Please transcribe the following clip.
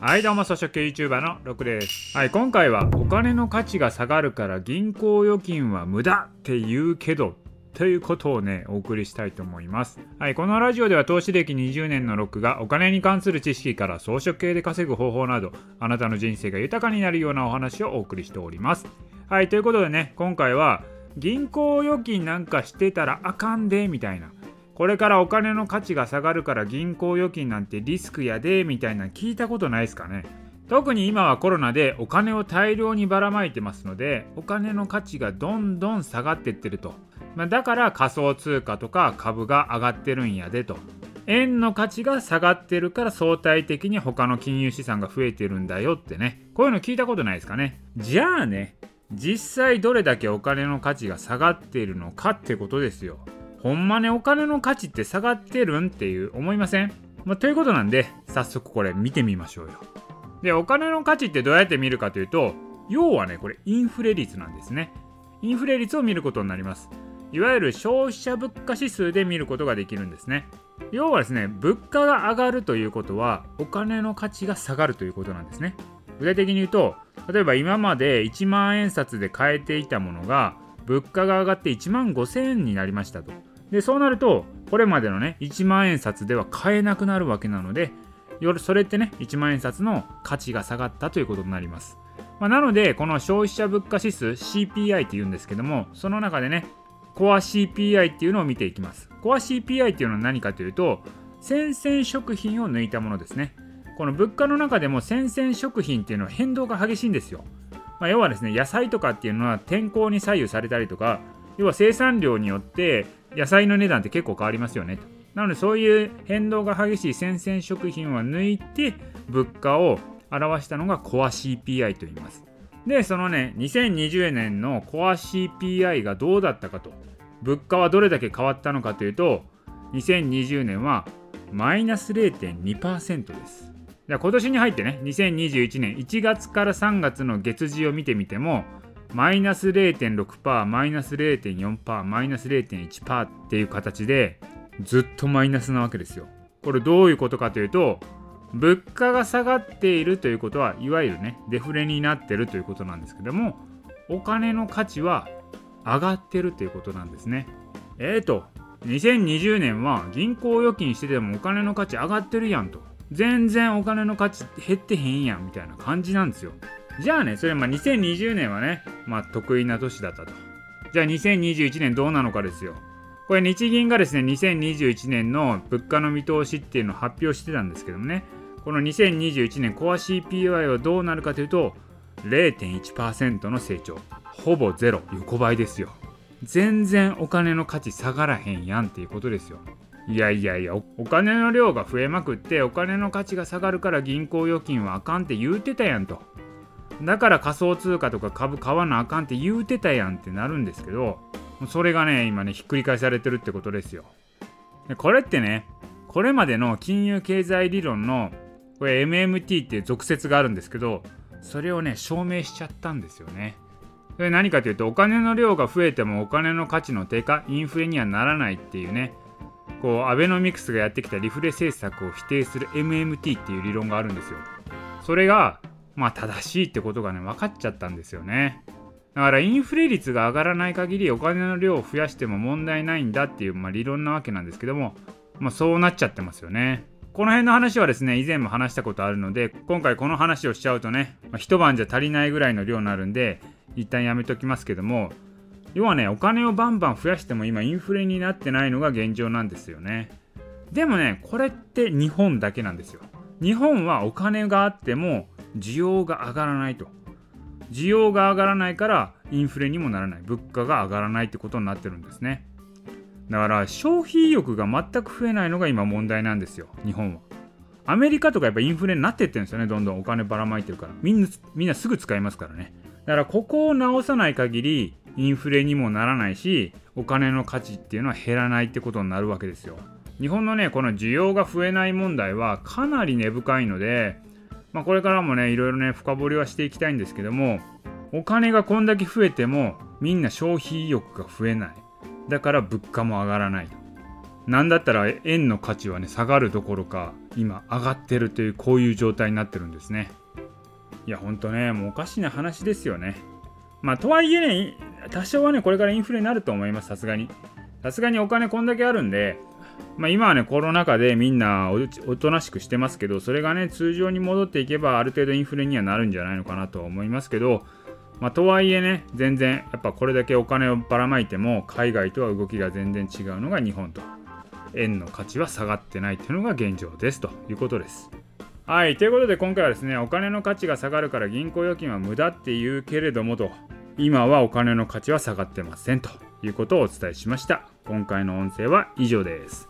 はいどうも草食系 YouTuber のロクです。はい今回はお金の価値が下がるから銀行預金は無駄って言うけどということをねお送りしたいと思います。はいこのラジオでは投資歴20年のロックがお金に関する知識から装飾系で稼ぐ方法などあなたの人生が豊かになるようなお話をお送りしております。はいということでね今回は銀行預金なんかしてたらあかんでみたいな。これからお金の価値が下がるから銀行預金なんてリスクやでみたいな聞いたことないですかね？特に今はコロナでお金を大量にばらまいてますのでお金の価値がどんどん下がってってると、まあ、だから仮想通貨とか株が上がってるんやでと。円の価値が下がってるから相対的に他の金融資産が増えてるんだよってね。こういうの聞いたことないですかね？じゃあね実際どれだけお金の価値が下がっているのかってことですよ。ほんまねお金の価値って下がってるんっていう思いません、まあ、ということなんで早速これ見てみましょうよ。でお金の価値ってどうやって見るかというと要はねこれインフレ率なんですね。インフレ率を見ることになります。いわゆる消費者物価指数で見ることができるんですね。要はですね物価が上がるということはお金の価値が下がるということなんですね。具体的に言うと例えば今まで1万円札で買えていたものが物価が上がって1万5000円になりましたと。でそうなるとこれまでのね1万円札では買えなくなるわけなのでそれってね1万円札の価値が下がったということになります、まあ、なのでこの消費者物価指数 CPI って言うんですけどもその中でねコア CPI っていうのを見ていきます。コア CPI っていうのは何かというと生鮮食品を抜いたものですね。この物価の中でも生鮮食品っていうのは変動が激しいんですよ、まあ、要はですね野菜とかっていうのは天候に左右されたりとか要は生産量によって野菜の値段って結構変わりますよねと。なのでそういう変動が激しい生鮮食品は抜いて物価を表したのがコア CPI と言います。で、そのね、2020年のコア CPI がどうだったかと、物価はどれだけ変わったのかというと、2020年はマイナス0.2%です。今年に入ってね、2021年1月から3月の月次を見てみても、マイナス0.6%、マイナス0.4%、マイナス0.1%っていう形でずっとマイナスなわけですよ。これどういうことかというと、物価が下がっているということはいわゆるね、デフレになってるということなんですけども、お金の価値は上がってるということなんですね。えーと、2020年は銀行預金しててもお金の価値上がってるやんと。全然お金の価値減ってへんやんみたいな感じなんですよ。じゃあね、それまあ2020年はね、まあ得意な年だったと。じゃあ2021年どうなのかですよ。これ日銀がですね、2021年の物価の見通しっていうのを発表してたんですけどもね、この2021年コア CPI はどうなるかというと、0.1%の成長。ほぼゼロ、横ばいですよ。全然お金の価値下がらへんやんっていうことですよ。いやいやいやお金の量が増えまくってお金の価値が下がるから銀行預金はあかんって言うてたやんとだから仮想通貨とか株買わなあかんって言うてたやんってなるんですけどそれがね今ねひっくり返されてるってことですよ。でこれってねこれまでの金融経済理論のこれ MMT っていう俗説があるんですけどそれをね証明しちゃったんですよね。それ何かというとお金の量が増えてもお金の価値の低下インフレにはならないっていうねこうアベノミクスがやってきたリフレ政策を否定する MMT っていう理論があるんですよ。それがまあ正しいってことがね分かっちゃったんですよね。だからインフレ率が上がらない限りお金の量を増やしても問題ないんだっていう、まあ、理論なわけなんですけども、まあ、そうなっちゃってますよね。この辺の話はですね以前も話したことあるので今回この話をしちゃうとね、まあ、一晩じゃ足りないぐらいの量になるんで一旦やめときますけども要はねお金をバンバン増やしても今インフレになってないのが現状なんですよね。でもねこれって日本だけなんですよ。日本はお金があっても需要が上がらないと。需要が上がらないからインフレにもならない。物価が上がらないってことになってるんですね。だから消費意欲が全く増えないのが今問題なんですよ日本は。アメリカとかやっぱインフレになってってるんですよねどんどん。お金ばらまいてるから。みんなみんなすぐ使いますからね。だからここを直さない限りインフレにもならないしお金の価値っていうのは減らないってことになるわけですよ。日本のねこの需要が増えない問題はかなり根深いのでまあ、これからもねいろいろね深掘りはしていきたいんですけどもお金がこんだけ増えてもみんな消費意欲が増えない。だから物価も上がらない。なんだったら円の価値はね下がるどころか今上がってるというこういう状態になってるんですね。いやほんとねもうおかしな話ですよね。まあとはいえね多少はねこれからインフレになると思いますさすがに。さすがにお金こんだけあるんでまあ、今はねコロナ禍でみんなおとなしくしてますけどそれがね通常に戻っていけばある程度インフレにはなるんじゃないのかなと思いますけどまあ、とはいえね全然やっぱこれだけお金をばらまいても海外とは動きが全然違うのが日本と円の価値は下がってないっていうのが現状ですということです。はい、ということで今回はですね、お金の価値が下がるから銀行預金は無駄って言うけれどもと、今はお金の価値は下がってませんということをお伝えしました。今回の音声は以上です。